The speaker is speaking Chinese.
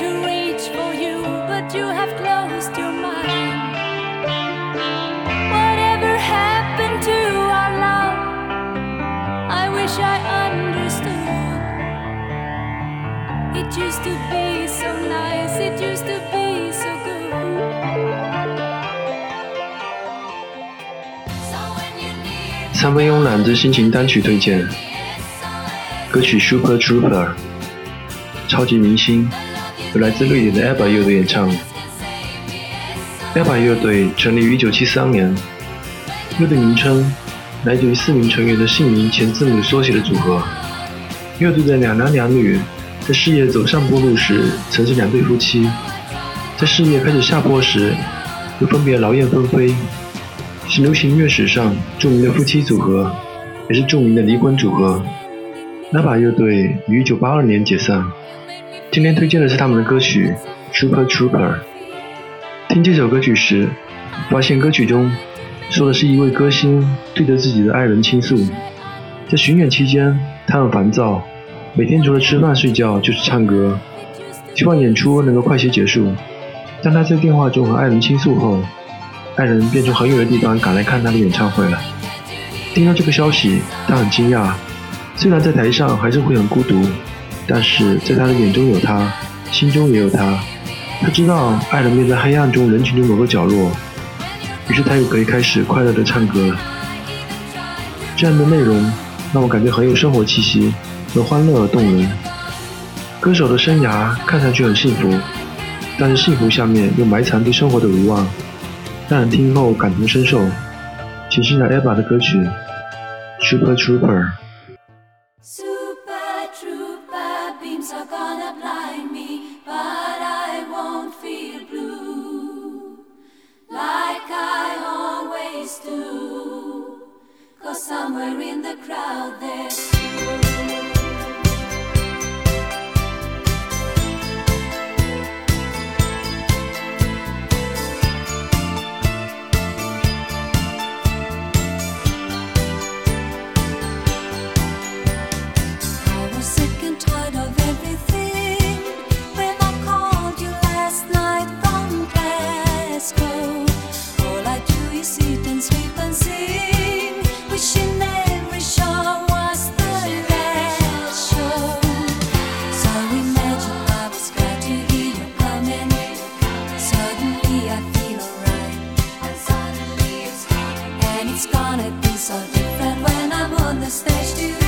to reach for you, but you have closed your mind. Whatever happened to our love? I wish I understood. It used to be so nice, it used to be so good. So when you need 三分慵懒之心情单曲推荐，歌曲《Super Trooper》，超级明星，由来自瑞典的 ABBA 乐队演唱。ABBA 乐队成立于1973年，乐队名称来自于四名成员的姓名前字母缩写的组合。乐队的两男两女在事业走上坡路时，曾是两对夫妻；在事业开始下坡时，又分别劳燕分飞。是流行乐史上著名的夫妻组合，也是著名的离婚组合。ABBA 乐队于1982年解散。今天推荐的是他们的歌曲《Super Trooper》。听这首歌曲时，发现歌曲中说的是一位歌星对着自己的爱人倾诉。在巡演期间，他很烦躁，每天除了吃饭睡觉就是唱歌，希望演出能够快些结束。但他在电话中和爱人倾诉后，爱人便从很远的地方赶来看他的演唱会了。听到这个消息，他很惊讶。虽然在台上还是会很孤独，但是在他的眼中有他，心中也有他。他知道爱人便在黑暗中人群的某个角落，于是他又可以开始快乐地唱歌了。这样的内容让我感觉很有生活气息，很欢乐而动人。歌手的生涯看上去很幸福，但是幸福下面又埋藏对生活的无望。让人听后感同身受，请欣赏 Eva 的歌曲《Super Trooper》。Cause somewhere in the crowd there's stage two.